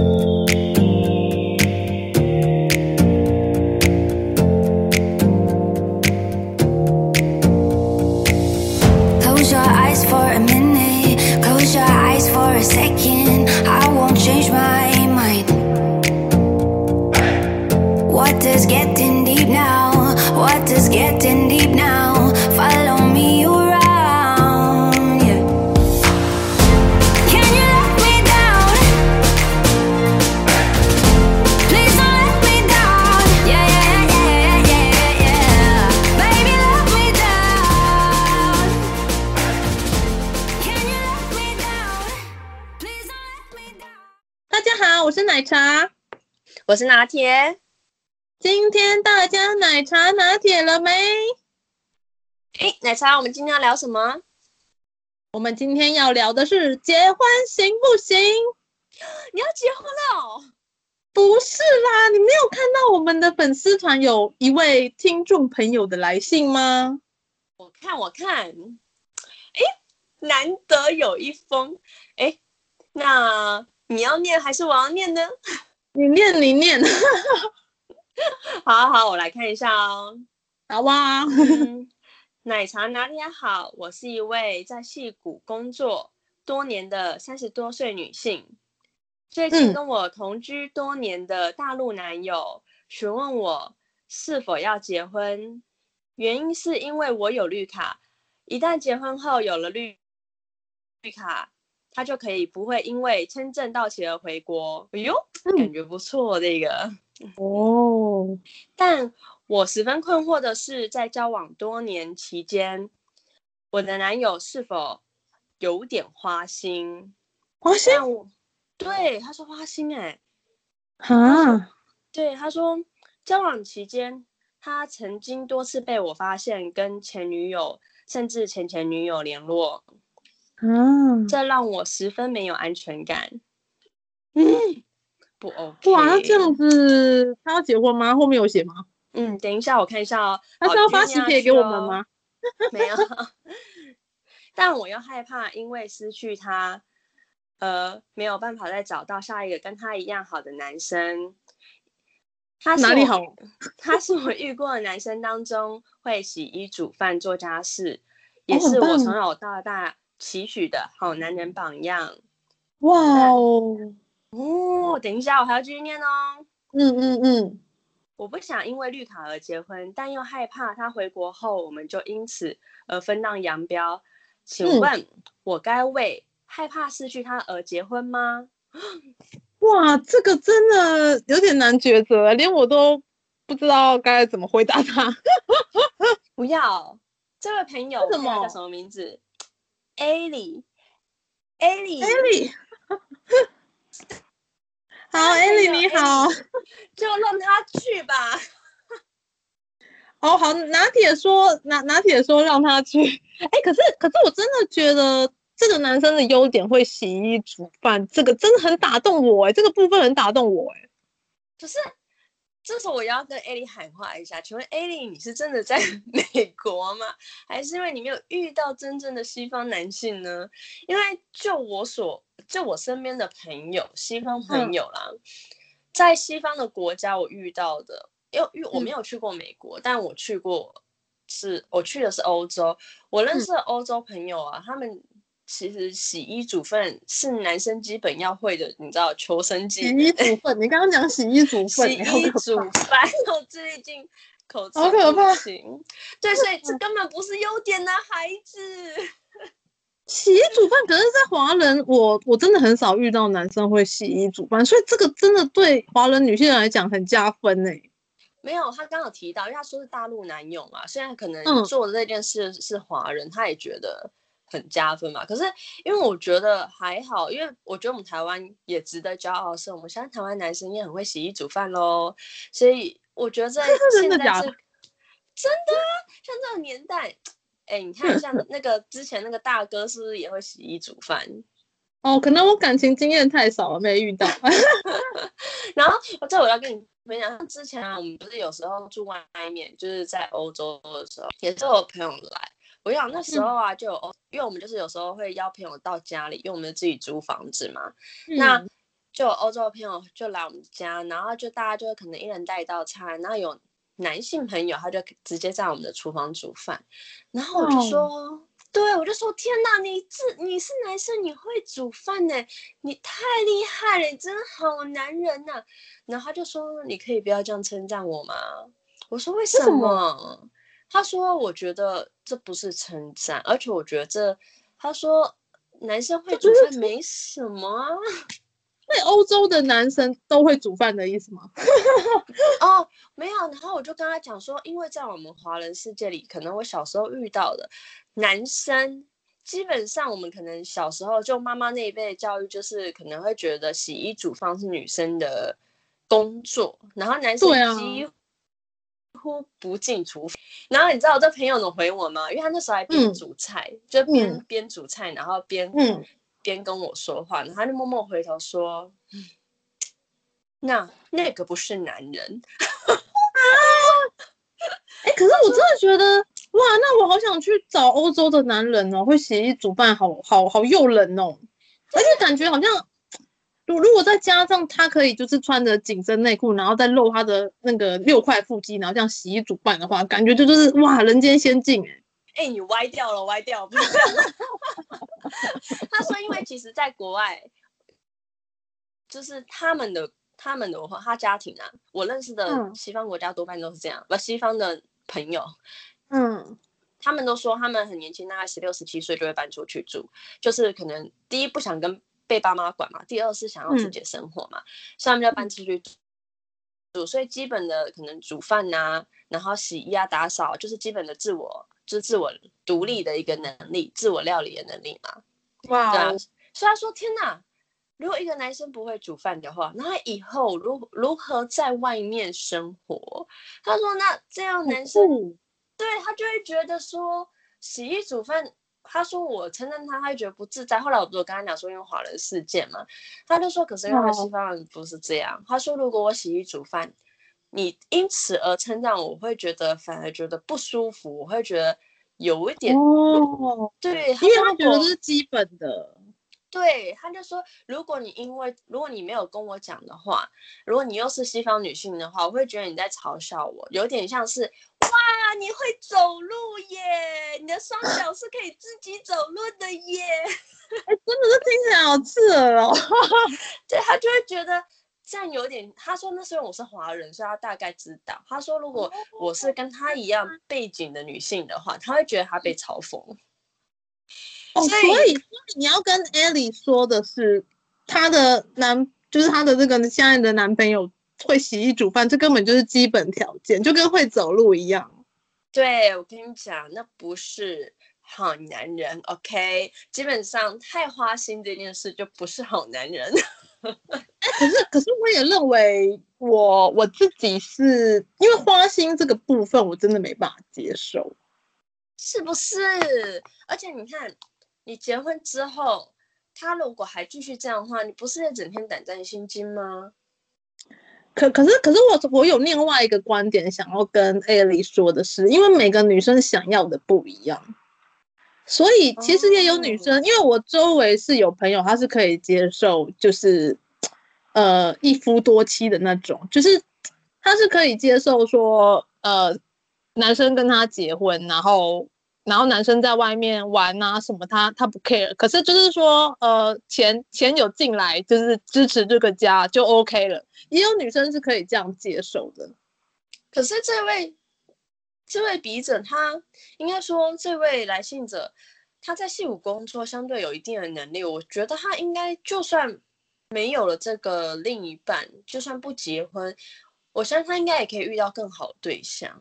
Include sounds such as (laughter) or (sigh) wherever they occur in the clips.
我拿铁，今天大家奶茶拿铁了没？哎，奶茶，我们今天要聊什么？我们今天要聊的是结婚行不行？你要结婚了？不是啦，你没有看到我们的粉丝团有一位听众朋友的来信吗？我看，我看，哎，难得有一封，哎，那你要念还是我要念呢？你念，你念，(laughs) 好好好，我来看一下哦。好吧、嗯，奶茶哪里好？我是一位在戏谷工作多年的三十多岁女性。最近跟我同居多年的大陆男友询问我是否要结婚，原因是因为我有绿卡，一旦结婚后有了绿绿卡。他就可以不会因为签证到期而回国。哎呦，感觉不错，这个哦。但我十分困惑的是，在交往多年期间，我的男友是否有点花心？花心？对，他说花心哎。啊？对，他说交往期间，他曾经多次被我发现跟前女友甚至前前女友联络。嗯，这让我十分没有安全感。嗯，不 OK。哇，那这样子，他要结婚吗？后面有写吗？嗯，等一下我看一下哦。他是要发喜帖给我们吗？(laughs) 没有。但我又害怕，因为失去他，呃，没有办法再找到下一个跟他一样好的男生。他哪里好？他是我遇过的男生当中会洗衣煮饭做家事，也是我从小到大。期许的好男人榜样，哇哦！哦，等一下，我还要继续念哦。嗯嗯嗯，我不想因为绿卡而结婚，但又害怕他回国后我们就因此而分道扬镳。请问，我该为害怕失去他而结婚吗？哇，这个真的有点难抉择，连我都不知道该怎么回答他。(laughs) 不要，这位朋友，他叫什么名字？艾莉，艾莉，艾莉，(laughs) 好，艾莉你好，就让他去吧。哦，好，拿铁说，拿拿铁说让他去。哎、欸，可是可是我真的觉得这个男生的优点会洗衣煮饭，这个真的很打动我哎，这个部分很打动我哎。可是。这时候我要跟艾莉喊话一下，请问艾莉，你是真的在 (laughs) 美国吗？还是因为你没有遇到真正的西方男性呢？因为就我所就我身边的朋友，西方朋友啦，嗯、在西方的国家我遇到的，因为我没有去过美国，嗯、但我去过是我去的是欧洲，我认识的欧洲朋友啊，嗯、他们。其实洗衣煮饭是男生基本要会的，你知道求生技能。洗衣煮饭，你刚刚讲洗衣煮饭，洗衣煮饭，(laughs) 我最近口吃好可怕。对，所以这根本不是优点呢，孩子。(laughs) 洗衣煮饭，可是，在华人，我我真的很少遇到男生会洗衣煮饭，所以这个真的对华人女性来讲很加分呢。没有，他刚好提到，因为他说是大陆男友嘛，虽然可能做的这件事是华人，嗯、他也觉得。很加分嘛？可是因为我觉得还好，因为我觉得我们台湾也值得骄傲，是我们现在台湾男生也很会洗衣煮饭喽。所以我觉得 (laughs) 在现在是真的假的？真的啊，像这个年代，哎，你看像那个之前那个大哥是不是也会洗衣煮饭？(laughs) 哦，可能我感情经验太少了，没遇到。(laughs) 然后这我要跟你分享，像之前啊，我们不是有时候住外面，就是在欧洲的时候，也是我朋友来。我想那时候啊，就有、嗯、因为我们就是有时候会邀朋友到家里，因为我们自己租房子嘛。嗯、那就有欧洲的朋友就来我们家，然后就大家就可能一人带一道菜，然后有男性朋友他就直接在我们的厨房煮饭，然后我就说。哦对，我就说天哪，你这你是男生，你会煮饭呢？你太厉害了，你真的好男人呐、啊！然后他就说，你可以不要这样称赞我吗？我说为什么？什么他说我觉得这不是称赞，而且我觉得这，他说男生会煮饭没什么啊。(laughs) 那欧洲的男生都会煮饭的意思吗？(laughs) 哦，没有。然后我就跟他讲说，因为在我们华人世界里，可能我小时候遇到的。男生基本上，我们可能小时候就妈妈那一辈的教育，就是可能会觉得洗衣煮饭是女生的工作，然后男生几乎不进厨房。然后你知道我这朋友怎么回我吗？因为他那时候还边煮菜，嗯、就边、嗯、边煮菜，然后边、嗯、边跟我说话，然后他就默默回头说：“那那个不是男人。(laughs) ”哎，可是我真的觉得。哇，那我好想去找欧洲的男人哦，会洗衣煮饭，好好好诱人哦，而且感觉好像，如如果再加上他可以就是穿着紧身内裤，然后再露他的那个六块腹肌，然后这样洗衣煮饭的话，感觉就就是哇，人间仙境哎！哎，你歪掉了，歪掉了。(laughs) 他说，因为其实在国外，就是他们的他们的文化，他家庭啊，我认识的西方国家多半都是这样，不、嗯，西方的朋友。嗯，他们都说他们很年轻，大概十六、十七岁就会搬出去住，就是可能第一不想跟被爸妈管嘛，第二是想要自己的生活嘛，嗯、所以他们就要搬出去住。所以基本的可能煮饭呐、啊，然后洗衣啊、打扫，就是基本的自我，就是自我独立的一个能力，自我料理的能力嘛。哇、wow. 啊，所以他说：“天哪，如果一个男生不会煮饭的话，那他以后如如何在外面生活？”他说：“那这样男生。嗯”对，他就会觉得说洗衣煮饭，他说我称赞他，他会觉得不自在。后来我不是跟他讲说因为华人事件嘛，他就说可是因为西方人不是这样。哦、他说如果我洗衣煮饭，你因此而称赞我，我会觉得反而觉得不舒服，我会觉得有一点哦，对，因为他觉得这是基本的。对，他就说，如果你因为如果你没有跟我讲的话，如果你又是西方女性的话，我会觉得你在嘲笑我，有点像是哇，你会走路耶，你的双脚是可以自己走路的耶，(laughs) 哎，真的是听起来好刺耳哦。(laughs) 对，他就会觉得这样有点，他说那时候我是华人，所以他大概知道。他说如果我是跟他一样背景的女性的话，他会觉得他被嘲讽。哦，所以你要跟艾莉说的是，她的男就是她的这个现在的男朋友会洗衣煮饭，这根本就是基本条件，就跟会走路一样。对，我跟你讲，那不是好男人，OK？基本上太花心这件事就不是好男人。哎，(laughs) 可是可是我也认为我我自己是因为花心这个部分我真的没办法接受，是不是？而且你看。你结婚之后，他如果还继续这样的话，你不是整天胆战心惊吗？可可是可是我我有另外一个观点想要跟艾莉说的是，因为每个女生想要的不一样，所以其实也有女生，哦、因为我周围是有朋友，她是可以接受，就是呃一夫多妻的那种，就是她是可以接受说，呃男生跟她结婚，然后。然后男生在外面玩啊什么他，他他不 care。可是就是说，呃，钱钱有进来，就是支持这个家就 OK 了。也有女生是可以这样接受的。可是这位这位笔者，他应该说这位来信者，他在矽谷工作，相对有一定的能力。我觉得他应该就算没有了这个另一半，就算不结婚，我相信他应该也可以遇到更好的对象。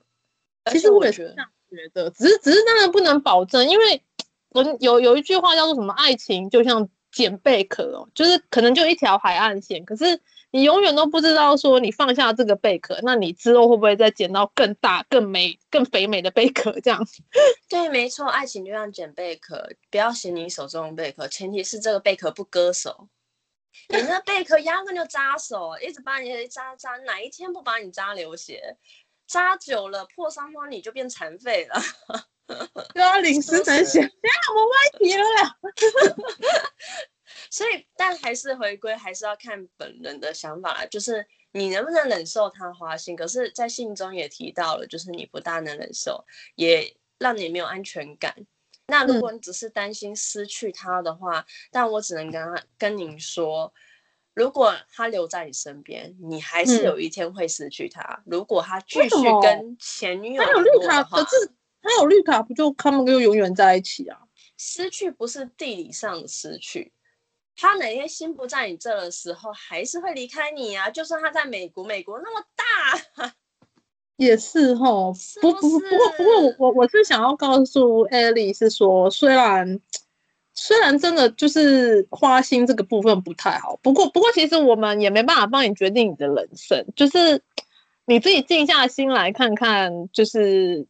其实我觉得。觉得只是只是当然不能保证，因为我有有一句话叫做什么？爱情就像捡贝壳哦，就是可能就一条海岸线，可是你永远都不知道说你放下这个贝壳，那你之后会不会再捡到更大、更美、更肥美的贝壳？这样子。(laughs) 对，没错，爱情就像捡贝壳，不要嫌你手中的贝壳，前提是这个贝壳不割手。你那贝壳压根就扎手，一直把你扎扎，哪一天不把你扎流血？扎久了破伤风，你就变残废了。(laughs) 对啊，临死难险。等 (laughs) 下我们歪题了啦。(laughs) 所以，但还是回归，还是要看本人的想法啦。就是你能不能忍受他花心？可是，在信中也提到了，就是你不大能忍受，也让你没有安全感。那如果你只是担心失去他的话，嗯、但我只能跟他跟您说，如果他留在你身边，你还是有一天会失去他。嗯、如果他继续跟前女友，他有绿卡，可是他有绿卡，不就他们就永远在一起啊？失去不是地理上的失去。他哪天心不在你这的时候，还是会离开你啊！就算他在美国，美国那么大，(laughs) 也是齁。不不不过不过我我我是想要告诉艾莉是说，虽然虽然真的就是花心这个部分不太好，不过不过其实我们也没办法帮你决定你的人生，就是你自己静下心来看看，就是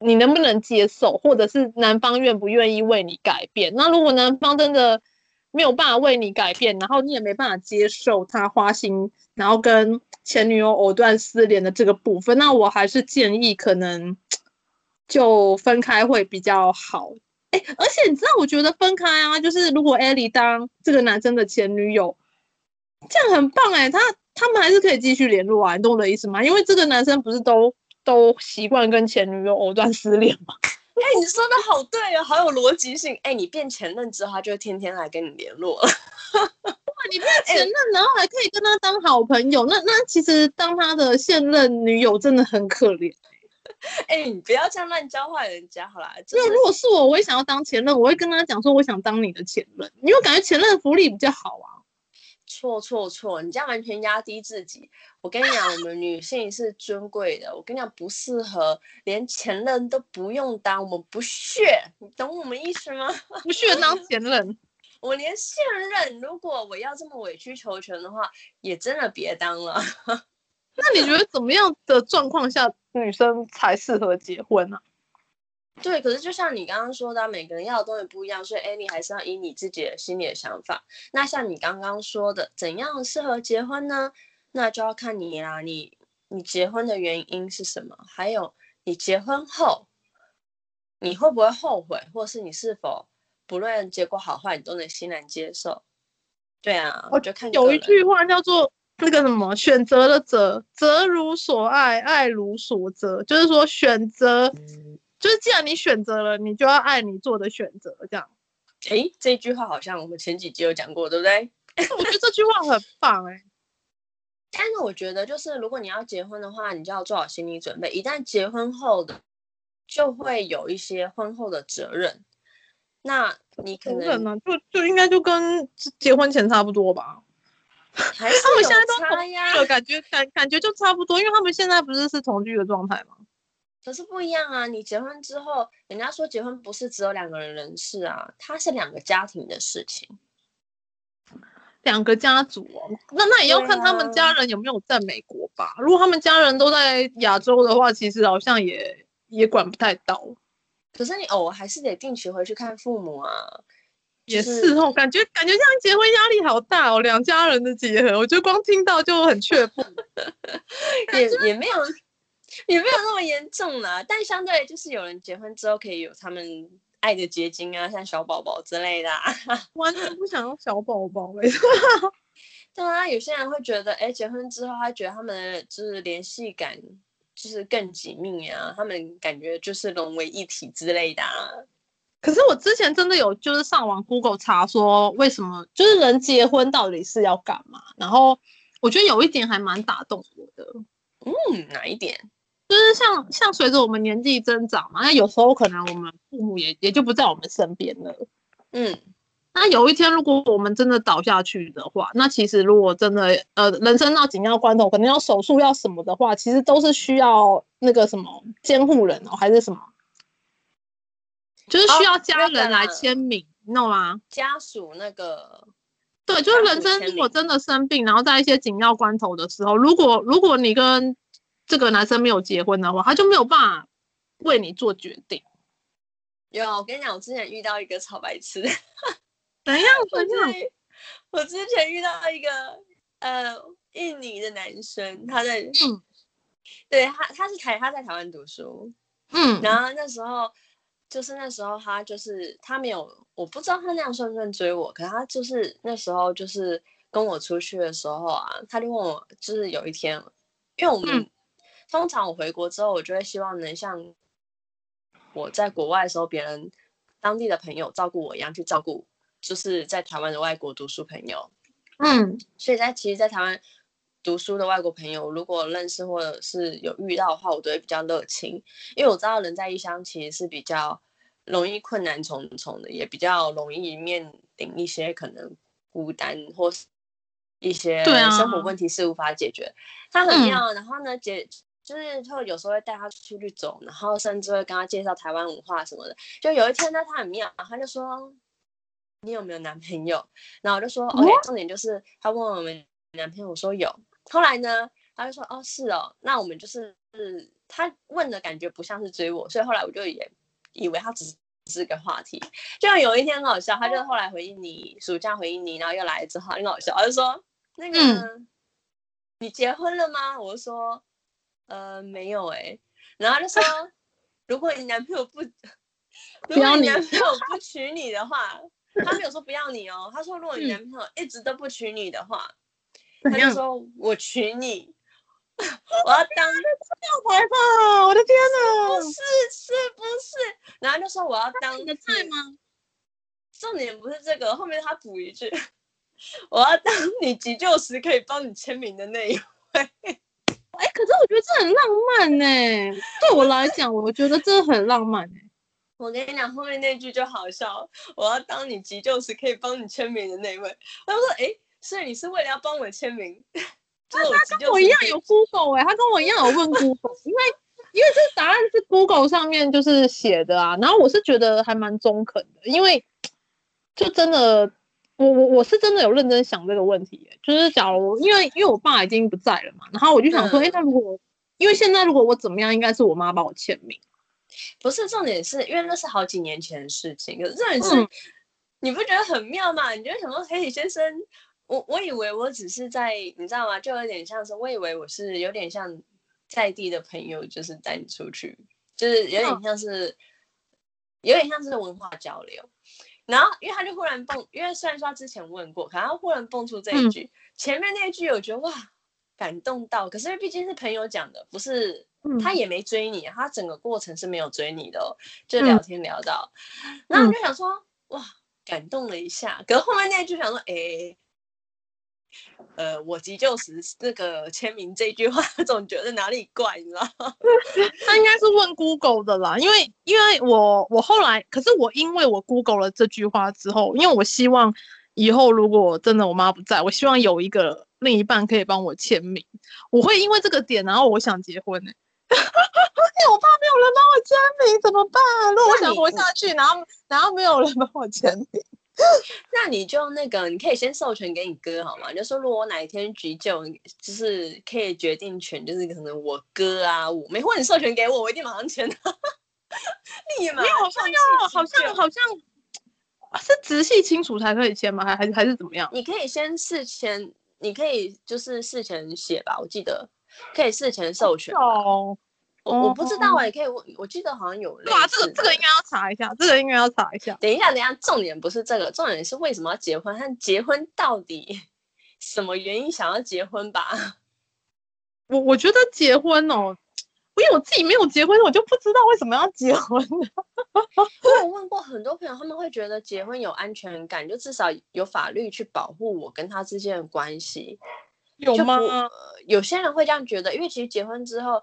你能不能接受，或者是男方愿不愿意为你改变。那如果男方真的，没有办法为你改变，然后你也没办法接受他花心，然后跟前女友藕断丝连的这个部分，那我还是建议可能就分开会比较好。哎，而且你知道，我觉得分开啊，就是如果艾莉当这个男生的前女友，这样很棒哎，他他们还是可以继续联络啊，你懂我的意思吗？因为这个男生不是都都习惯跟前女友藕断丝连吗？(laughs) 哎、欸，你说的好对啊，好有逻辑性。哎、欸，你变前任之后，他就天天来跟你联络了。(laughs) 哇，你变前任，然后还可以跟他当好朋友，欸、那那其实当他的现任女友真的很可怜。(laughs) 哎、欸，你不要这样乱教坏人家好啦。就是如果是我，我也想要当前任，我会跟他讲说，我想当你的前任，因为感觉前任的福利比较好啊。错错错！你这样完全压低自己。我跟你讲，我们女性是尊贵的。我跟你讲，不适合连前任都不用当，我们不屑。你懂我们意思吗？不屑当前任。(laughs) 我连现任，如果我要这么委曲求全的话，也真的别当了。(laughs) 那你觉得怎么样的状况下女生才适合结婚呢、啊？对，可是就像你刚刚说的，每个人要的东西不一样，所以艾莉还是要以你自己的心里的想法。那像你刚刚说的，怎样适合结婚呢？那就要看你啦，你你结婚的原因是什么？还有你结婚后你会不会后悔，或是你是否不论结果好坏，你都能欣然接受？对啊，我就看有一句话叫做那个什么，选择的择，择如所爱，爱如所择，就是说选择。嗯就是既然你选择了，你就要爱你做的选择，这样。哎，这句话好像我们前几集有讲过，对不对？(laughs) 我觉得这句话很棒哎。但是我觉得，就是如果你要结婚的话，你就要做好心理准备，一旦结婚后的，就会有一些婚后的责任。那你可能呢，就就应该就跟结婚前差不多吧？(laughs) 还是他们现在都同居了，感觉感感觉就差不多，因为他们现在不是是同居的状态吗？可是不一样啊！你结婚之后，人家说结婚不是只有两个人人事啊，它是两个家庭的事情，两个家族哦。那那也要看他们家人有没有在美国吧。啊、如果他们家人都在亚洲的话，其实好像也也管不太到。可是你偶尔还是得定期回去看父母啊。也是哦，感觉感觉这样结婚压力好大哦，两家人的结合，我觉得光听到就很却步。(laughs) 也也没有。也没有那么严重啦，但相对就是有人结婚之后可以有他们爱的结晶啊，像小宝宝之类的、啊，(laughs) 完全不想要小宝宝，没错。对啊，有些人会觉得，哎，结婚之后他觉得他们的就是联系感就是更紧密啊，他们感觉就是融为一体之类的、啊。可是我之前真的有就是上网 Google 查说，为什么就是人结婚到底是要干嘛？然后我觉得有一点还蛮打动我的。嗯，哪一点？就是像像随着我们年纪增长嘛，那有时候可能我们父母也也就不在我们身边了。嗯，那有一天如果我们真的倒下去的话，那其实如果真的呃人生到紧要关头，可能要手术要什么的话，其实都是需要那个什么监护人哦，还是什么，就是需要家人来签名，哦，你懂吗？家属那个，对，就是人生如果真的生病，然后在一些紧要关头的时候，如果如果你跟这个男生没有结婚的话，他就没有办法为你做决定。有，我跟你讲，我之前遇到一个超白痴。怎样？(laughs) 怎样？我之前遇到一个呃印尼的男生，他在嗯，对他他是台他在台湾读书，嗯，然后那时候就是那时候他就是他没有，我不知道他那样算不算追我，可是他就是那时候就是跟我出去的时候啊，他就问我，就是有一天，因为我们、嗯、通常我回国之后，我就会希望能像我在国外的时候，别人当地的朋友照顾我一样去照顾，就是在台湾的外国读书朋友。嗯，所以在其实，在台湾读书的外国朋友，如果认识或者是有遇到的话，我都会比较热情，因为我知道人在异乡其实是比较容易困难重重的，也比较容易面临一些可能孤单或是一些生活问题是无法解决。他很妙，然后呢，姐就是会有时候会带他出去走，然后甚至会跟他介绍台湾文化什么的。就有一天呢，他很妙，他就说。你有没有男朋友？然后我就说，OK，重点就是他问我们男朋友，我说有。后来呢，他就说，哦，是哦，那我们就是他问的感觉不像是追我，所以后来我就也以为他只是只是个话题。就有一天很好笑，他就后来回应你，暑假回应你，然后又来之后很好笑，他就说那个、嗯、你结婚了吗？我就说呃没有哎、欸，然后他就说如果你男朋友不，如果你男朋友不娶你的话。他没有说不要你哦，他说如果你男朋友一直都不娶你的话，嗯、他就说我娶你，我要当吊牌吧，我的天哪！不是是不是？然后就说我要当你的菜吗？重点不是这个，后面他补一句，我要当你急救时可以帮你签名的那一位。(laughs) 哎，可是我觉得这很浪漫呢，对我来讲，我觉得这很浪漫哎。(laughs) 我跟你讲，后面那句就好笑。我要当你急救时可以帮你签名的那位。他说：“哎，所以你是为了要帮我签名？” (laughs) 他他跟我一样有 Google 哎，他跟我一样有问 Google，因为因为这答案是 Google 上面就是写的啊。然后我是觉得还蛮中肯的，因为就真的，我我我是真的有认真想这个问题。就是假如因为因为我爸已经不在了嘛，然后我就想说，哎、嗯，那如果因为现在如果我怎么样，应该是我妈帮我签名。不是重点是，因为那是好几年前的事情。可是重点是，嗯、你不觉得很妙吗？你觉得想说，黑体先生，我我以为我只是在，你知道吗？就有点像是，我以为我是有点像在地的朋友，就是带你出去，就是有点像是，嗯、有点像是文化交流。然后，因为他就忽然蹦，因为虽然说他之前问过，可他忽然蹦出这一句，嗯、前面那一句我觉得哇，感动到。可是毕竟是朋友讲的，不是。他也没追你，他整个过程是没有追你的，哦，就聊天聊到，嗯、然后我就想说，嗯、哇，感动了一下。可是后面那一句想说，哎，呃，我急救时那个签名这句话，(laughs) 总觉得哪里怪，你知道吗？(laughs) 他应该是问 Google 的啦，因为因为我我后来，可是我因为我 Google 了这句话之后，因为我希望以后如果真的我妈不在，我希望有一个另一半可以帮我签名，我会因为这个点，然后我想结婚呢，欸。(laughs) 我怕没有人帮我签名怎么办？如果我想活下去，然后然后没有人帮我签名，(laughs) 那你就那个，你可以先授权给你哥好吗？就说如果我哪一天急救，就是可以决定权，就是可能我哥啊，我没或者你授权给我，我一定马上签。(laughs) 立马，好像要，好像好像是直系亲属才可以签吗？还还是还是怎么样？你可以先事前，你可以就是事前写吧，我记得可以事前授权。哦。我我不知道也，可以问，我记得好像有。哇，这个这个应该要查一下，这个应该要查一下。等一下，等一下，重点不是这个，重点是为什么要结婚？他结婚到底 (laughs) 什么原因想要结婚吧？(laughs) 我我觉得结婚哦，因为我自己没有结婚，我就不知道为什么要结婚。(laughs) 我问过很多朋友，他们会觉得结婚有安全感，就至少有法律去保护我跟他之间的关系。有吗？呃，有些人会这样觉得，因为其实结婚之后。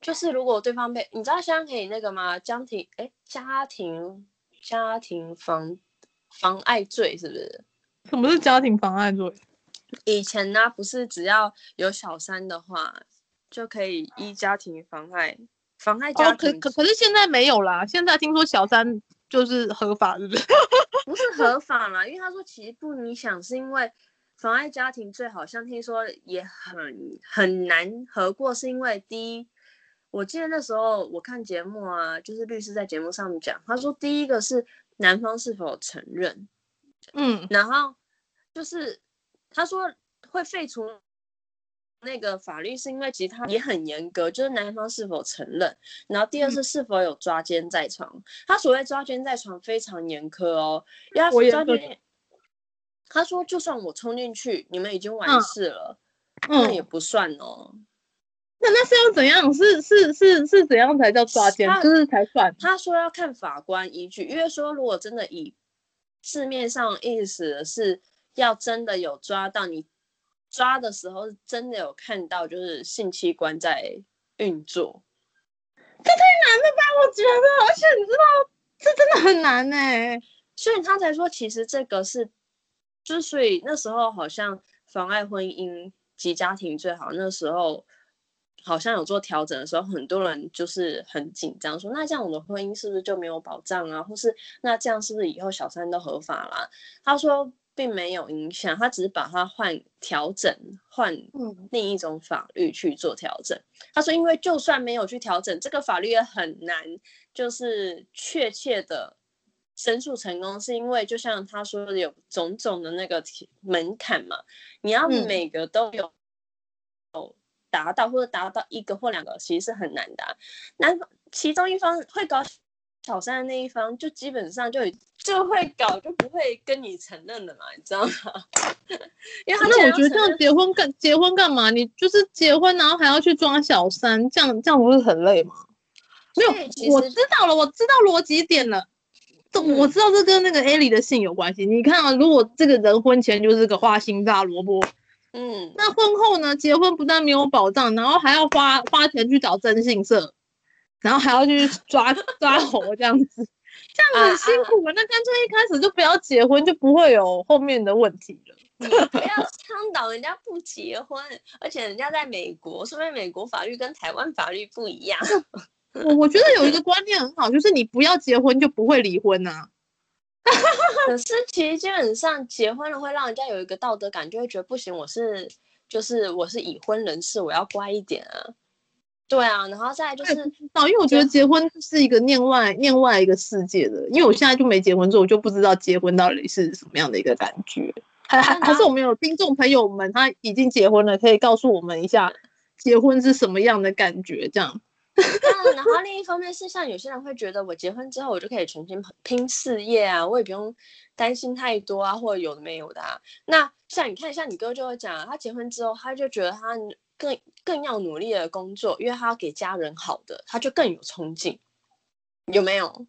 就是如果对方被你知道，现在可以那个吗？家庭哎，家庭家庭妨妨碍罪是不是？什么是家庭妨碍罪？以前呢，不是只要有小三的话，就可以依家庭妨碍妨碍家庭。哦，可可可是现在没有啦，现在听说小三就是合法，是不是？不是合法啦，因为他说其实不影响，是因为妨碍家庭罪好像听说也很很难合过，是因为第一。我记得那时候我看节目啊，就是律师在节目上面讲，他说第一个是男方是否承认，嗯，然后就是他说会废除那个法律，是因为其实他也很严格，就是男方是否承认，然后第二是是否有抓奸在床。嗯、他所谓抓奸在床非常严苛哦，因为他抓奸，他说就算我冲进去，你们已经完事了，嗯、那也不算哦。那那是要怎样？是是是是怎样才叫抓奸？就是才算？他说要看法官依据，因为说如果真的以字面上意思是要真的有抓到你。抓的时候是真的有看到，就是性器官在运作，这太难了吧？我觉得，而且你知道，这真的很难呢。所以他才说，其实这个是，就所以那时候好像妨碍婚姻及家庭最好，那时候好像有做调整的时候，很多人就是很紧张，说那这样我的婚姻是不是就没有保障啊？或是那这样是不是以后小三都合法啦？他说。并没有影响，他只是把它换调整，换另一种法律去做调整。嗯、他说，因为就算没有去调整，这个法律也很难，就是确切的申诉成功，是因为就像他说的，有种种的那个门槛嘛，你要每个都有达到，或者达到一个或两个，其实是很难的。那其中一方会搞小三的那一方，就基本上就就会搞，就不会跟你承认的嘛，你知道吗？(laughs) 因为他那我觉得这样结婚干结婚干嘛？你就是结婚，然后还要去抓小三，这样这样不是很累吗？没有，我知道了，我知道逻辑点了。这、我知道这跟那个艾莉的性有关系。你看啊，如果这个人婚前就是个花心大萝卜，嗯，那婚后呢？结婚不但没有保障，然后还要花花钱去找征信社。然后还要去抓抓猴这样子，这样子很辛苦嘛？啊啊、那干脆一开始就不要结婚，就不会有后面的问题了。不要倡导人家不结婚，而且人家在美国，说明美国法律跟台湾法律不一样。我我觉得有一个观念很好，就是你不要结婚就不会离婚呐、啊。(laughs) 可是其实基本上结婚了会让人家有一个道德感，就会觉得不行，我是就是我是已婚人士，我要乖一点啊。对啊，然后再来就是，因为我觉得结婚是一个另外另外一个世界的，因为我现在就没结婚，所以我就不知道结婚到底是什么样的一个感觉。(laughs) 还还还是我们有听众朋友们，他已经结婚了，可以告诉我们一下结婚是什么样的感觉？这样。那然后另一方面是，像有些人会觉得，我结婚之后我就可以全心拼事业啊，我也不用担心太多啊，或者有的没有的啊。那像你看，像你哥就会讲，他结婚之后，他就觉得他。更更要努力的工作，因为他要给家人好的，他就更有冲劲，有没有？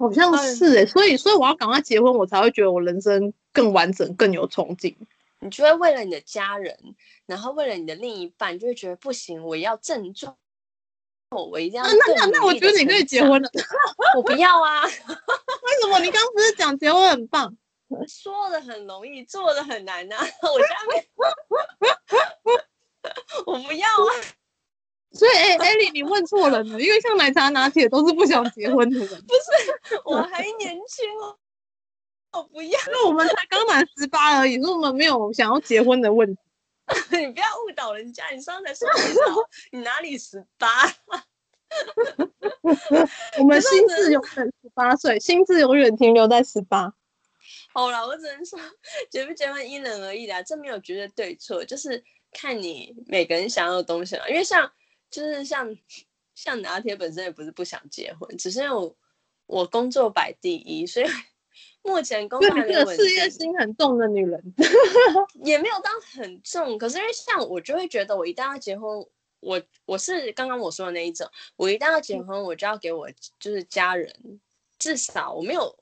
好像是哎、欸，所以所以我要赶快结婚，我才会觉得我人生更完整，更有冲劲。你就会为了你的家人，然后为了你的另一半，就会觉得不行，我要郑重，我一定要、啊。那那那，我觉得你可以结婚了。(laughs) 我不要啊！为什么？你刚刚不是讲结婚很棒？说的很容易，做的很难呐、啊！(laughs) 我下面。我不要啊！所以，哎、欸，艾莉，你问错人了，因为像奶茶拿铁都是不想结婚的人。(laughs) 不是，我还年轻哦，我不要。那我们才刚满十八而已，所以我们没有想要结婚的问题。(laughs) 你不要误导人家，你上才十八，你哪里十八？(laughs) 我们心智永远十八岁，心智永远停留在十八。好了，我只能说结不结婚因人而异啦，这没有绝对对错，就是。看你每个人想要的东西了，因为像就是像像拿铁本身也不是不想结婚，只是我我工作摆第一，所以目前工作还没有事业心很重的女人，(laughs) 也没有到很重。可是因为像我就会觉得，我一旦要结婚，我我是刚刚我说的那一种，我一旦要结婚，我就要给我就是家人，至少我没有。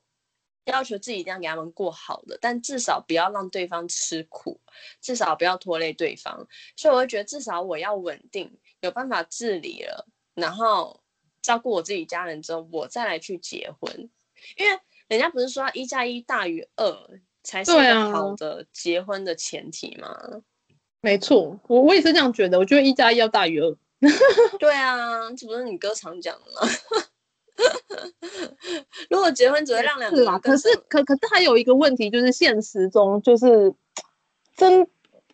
要求自己一定要给他们过好的，但至少不要让对方吃苦，至少不要拖累对方。所以我会觉得，至少我要稳定，有办法自理了，然后照顾我自己家人之后，我再来去结婚。因为人家不是说一加一大于二才是好的结婚的前提吗？啊、没错，我我也是这样觉得。我觉得一加一要大于二。(laughs) 对啊，这不是你哥常讲的吗？(laughs) 如果结婚只会让两个可是可可是还有一个问题，就是现实中就是真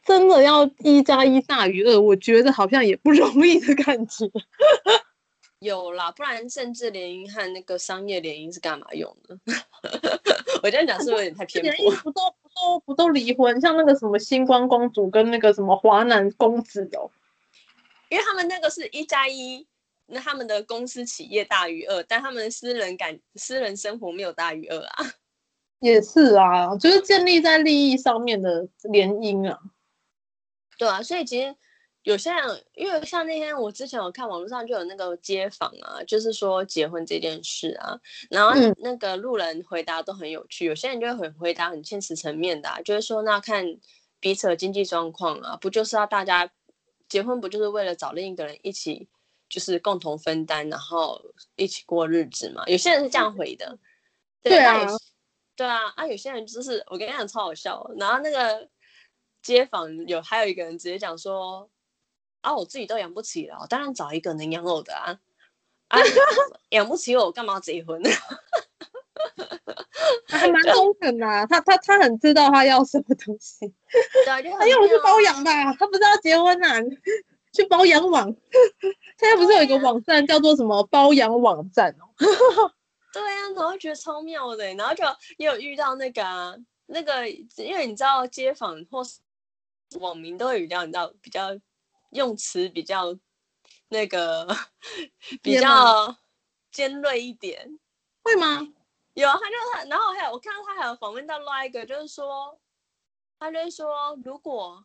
真的要一加一大于二，我觉得好像也不容易的感觉。有啦，不然政治联姻和那个商业联姻是干嘛用的？(laughs) 我这样讲是不是有点太偏颇？不都不都不都离婚？像那个什么星光公主跟那个什么华南公子哦，因为他们那个是一加一，那他们的公司企业大于二，但他们的私人感私人生活没有大于二啊。(laughs) 也是啊，就是建立在利益上面的联姻啊。对啊，所以其实有些人，因为像那天我之前有看网络上就有那个街访啊，就是说结婚这件事啊，然后那个路人回答都很有趣，嗯、有些人就会很回答很现实层面的、啊，就是说那看彼此的经济状况啊，不就是要大家结婚不就是为了找另一个人一起，就是共同分担，然后一起过日子嘛？有些人是这样回的，对，对啊，对啊，啊，有些人就是我跟你讲超好笑，然后那个。街访有还有一个人直接讲说啊，我自己都养不起了，当然找一个能养我的啊，啊，养不 (laughs) 起我干嘛要结婚呢？(laughs) 还蛮中肯的、啊，他他他很知道他要什么东西，对，就他要去包养吧，他不知道结婚呐、啊，去包养网，(laughs) 现在不是有一个网站叫做什么包养网站哦？对呀、啊，然后觉得超妙的，然后就也有遇到那个、啊、那个，因为你知道街坊或是。网民都会比较，你知道，比较用词比较那个比较尖锐一点，会吗？有，他就他，然后还有我看到他还有访问到另外一个，就是说，他就是说，如果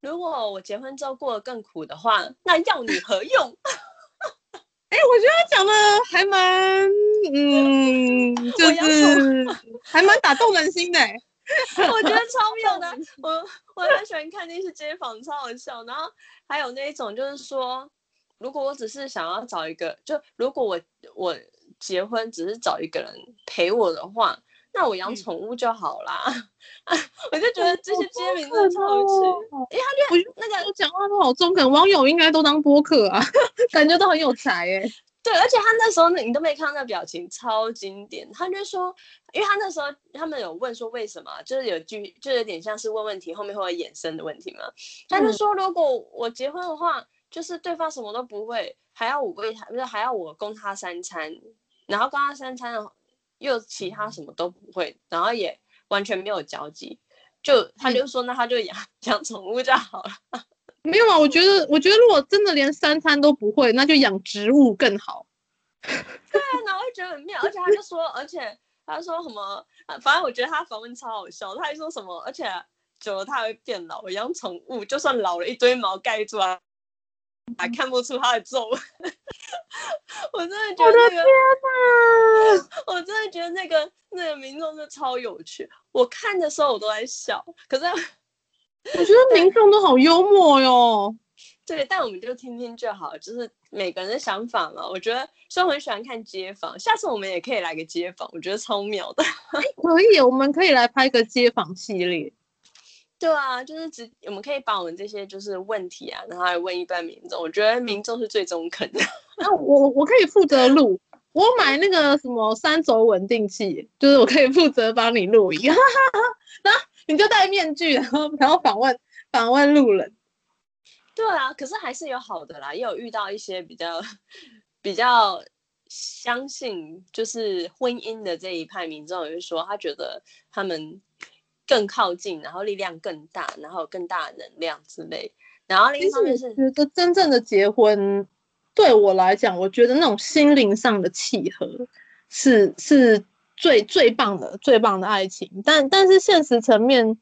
如果我结婚之后过得更苦的话，那要你何用？(laughs) 哎、欸，我觉得他讲的还蛮，嗯，(laughs) 就是还蛮打动人心的。(laughs) 我觉得超妙的，(laughs) 我我很喜欢看那些街访，超好笑。然后还有那一种，就是说，如果我只是想要找一个，就如果我我结婚只是找一个人陪我的话，那我养宠物就好啦。嗯、(laughs) 我就觉得这些街民真的超有趣，因为他就那个讲话都好中肯，网友应该都当播客啊，感觉都很有才哎。对，而且他那时候你都没看到那表情，超经典。他就说，因为他那时候他们有问说为什么，就是有句就有点像是问问题，后面会有衍生的问题嘛。他就说，如果我结婚的话，就是对方什么都不会，还要我喂他，不是还要我供他三餐，然后供他三餐又其他什么都不会，然后也完全没有交集，就他就说，那他就养 (laughs) 养宠物就好了。没有啊，我觉得，我觉得如果真的连三餐都不会，那就养植物更好。对啊，然后我会觉得很妙，而且他就说，而且他说什么，反正我觉得他访问超好笑，他还说什么，而且久了他会变老，养宠物就算老了一堆毛盖住啊，还看不出他的皱纹。(laughs) (laughs) 我真的觉得那个，我真的觉得那个那个民众是超有趣，我看的时候我都在笑，可是。我觉得民众都好幽默哟，对，但我们就听听就好，就是每个人的想法嘛。我觉得，虽然我很喜欢看街访，下次我们也可以来个街访，我觉得超妙的。(laughs) 可以，我们可以来拍个街访系列。对啊，就是只我们可以把我们这些就是问题啊，然后来问一般民众。我觉得民众是最中肯的。那 (laughs) 我我可以负责录，我买那个什么三轴稳定器，就是我可以负责帮你录音。然 (laughs) 后你就戴面具，然后然后访问访问路人。对啊，可是还是有好的啦，也有遇到一些比较比较相信就是婚姻的这一派民众，就是说他觉得他们更靠近，然后力量更大，然后更大的能量之类。然后另一方面是觉得真正的结婚对我来讲，我觉得那种心灵上的契合是是。最最棒的最棒的爱情，但但是现实层面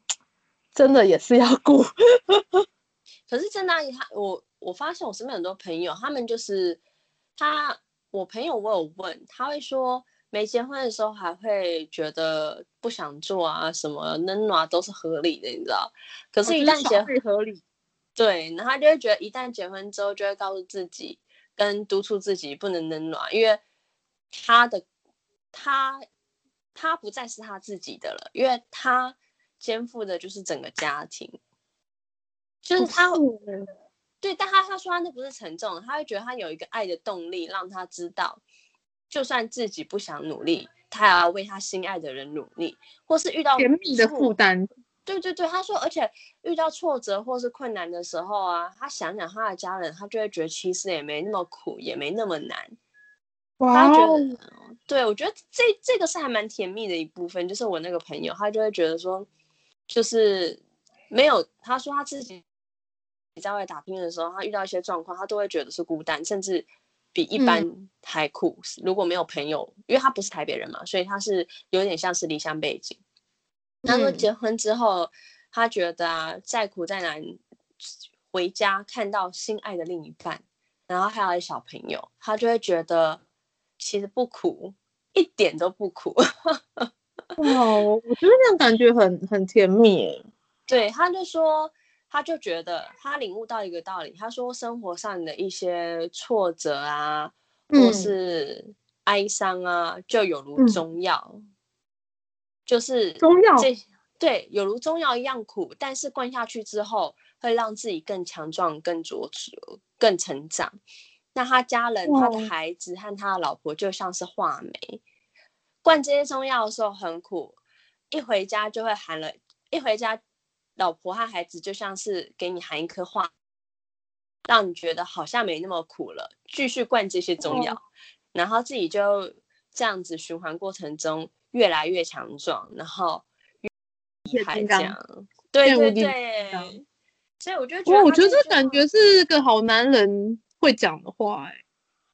真的也是要顾。(laughs) 可是真的，他我我发现我身边很多朋友，他们就是他，我朋友我有问，他会说没结婚的时候还会觉得不想做啊，什么能暖都是合理的，你知道？可是，一旦结婚合理，对，然后他就会觉得一旦结婚之后，就会告诉自己跟督促自己不能能暖，因为他的他。他不再是他自己的了，因为他肩负的就是整个家庭，就是他，对，但他他说他那不是沉重，他会觉得他有一个爱的动力，让他知道，就算自己不想努力，他也要为他心爱的人努力，或是遇到甜蜜的负担。对对对，他说，而且遇到挫折或是困难的时候啊，他想想他的家人，他就会觉得其实也没那么苦，也没那么难。他觉得，对，我觉得这这个是还蛮甜蜜的一部分，就是我那个朋友，他就会觉得说，就是没有，他说他自己在外打拼的时候，他遇到一些状况，他都会觉得是孤单，甚至比一般还苦。嗯、如果没有朋友，因为他不是台北人嘛，所以他是有点像是离乡背景。他说结婚之后，嗯、他觉得啊，再苦再难，回家看到心爱的另一半，然后还有小朋友，他就会觉得其实不苦，一点都不苦。(laughs) 哇，我觉得那样感觉很很甜蜜。对，他就说，他就觉得他领悟到一个道理，他说生活上的一些挫折啊，或是哀伤啊，就有如中药，嗯、就是中药，对，有如中药一样苦，但是灌下去之后，会让自己更强壮、更茁壮、更成长。那他家人、他的孩子和他的老婆就像是画眉。灌这些中药的时候很苦，一回家就会含了，一回家，老婆和孩子就像是给你含一颗话，让你觉得好像没那么苦了，继续灌这些中药，然后自己就这样子循环过程中越来越强壮，然后越还这样，对对对，所以我就觉得，我觉得这感觉是个好男人会讲的话，哎，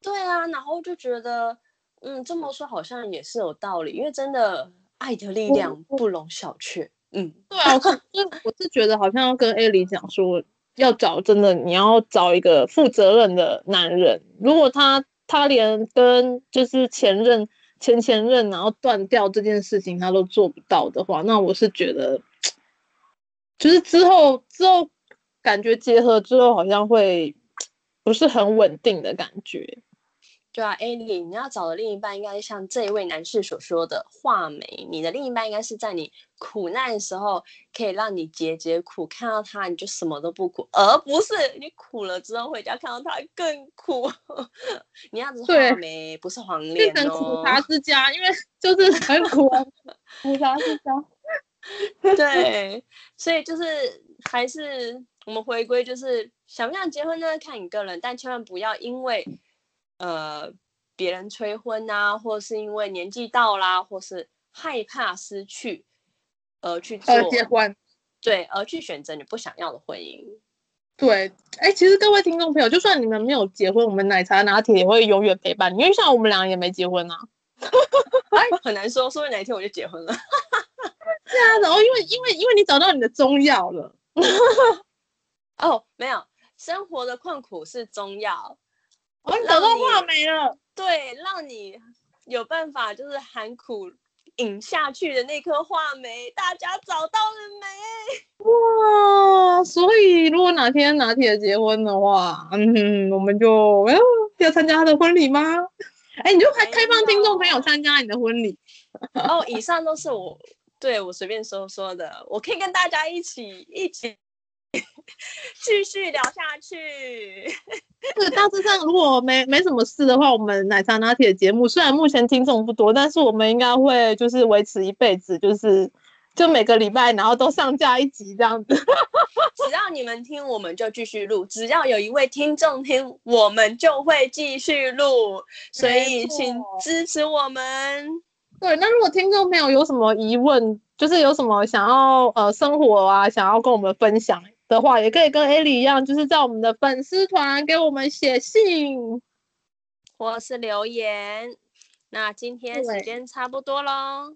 对啊，然后就觉得。嗯，这么说好像也是有道理，因为真的爱的力量不容小觑。嗯，对啊，我我是觉得好像要跟艾莉讲说，要找真的你要找一个负责任的男人。如果他他连跟就是前任前前任然后断掉这件事情他都做不到的话，那我是觉得，就是之后之后感觉结合之后好像会不是很稳定的感觉。对啊，艾莉，你要找的另一半应该像这一位男士所说的画眉。你的另一半应该是在你苦难的时候可以让你解解苦，看到他你就什么都不苦，而不是你苦了之后回家看到他更苦。(laughs) 你要是画眉不是黄脸哦。变成苦茶之家，因为 (laughs) 就是很苦啊，苦茶之家。(laughs) 对，所以就是还是我们回归，就是想不想结婚呢？看你个人，但千万不要因为。呃，别人催婚啊，或是因为年纪到啦，或是害怕失去而去做结婚，对，而去选择你不想要的婚姻。对，哎，其实各位听众朋友，就算你们没有结婚，我们奶茶拿铁也会永远陪伴你，因为像我们俩也没结婚啊，(laughs) 哎，很难说，说不定哪一天我就结婚了。是啊，然后因为因为因为你找到你的中药了，(laughs) 哦，没有，生活的困苦是中药。我找到话梅了，对，让你有办法就是含苦饮下去的那颗话梅，大家找到了没？哇！所以如果哪天拿铁结婚的话，嗯，我们就要要参加他的婚礼吗？哎，你就开开放听众朋友参加你的婚礼。哦，(laughs) 以上都是我对我随便说说的，我可以跟大家一起一起。(laughs) 继续聊下去。(laughs) 这个大致上，如果没没什么事的话，我们奶茶拿铁节目虽然目前听众不多，但是我们应该会就是维持一辈子，就是就每个礼拜然后都上架一集这样子。(laughs) 只要你们听，我们就继续录；只要有一位听众听，我们就会继续录。所以请支持我们。对，那如果听众朋友有什么疑问，就是有什么想要呃生活啊，想要跟我们分享。的话，也可以跟艾莉一样，就是在我们的粉丝团给我们写信，或是留言。那今天时间差不多喽，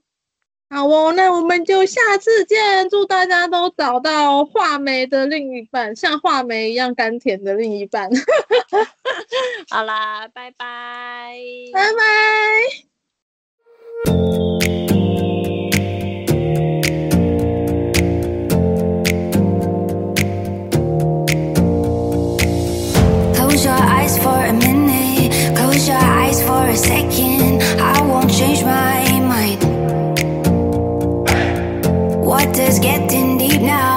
好哦，那我们就下次见。祝大家都找到画眉的另一半，像画眉一样甘甜的另一半。(laughs) (laughs) 好啦，拜拜，拜拜。Close your eyes for a minute. Close your eyes for a second. I won't change my mind. What is getting deep now?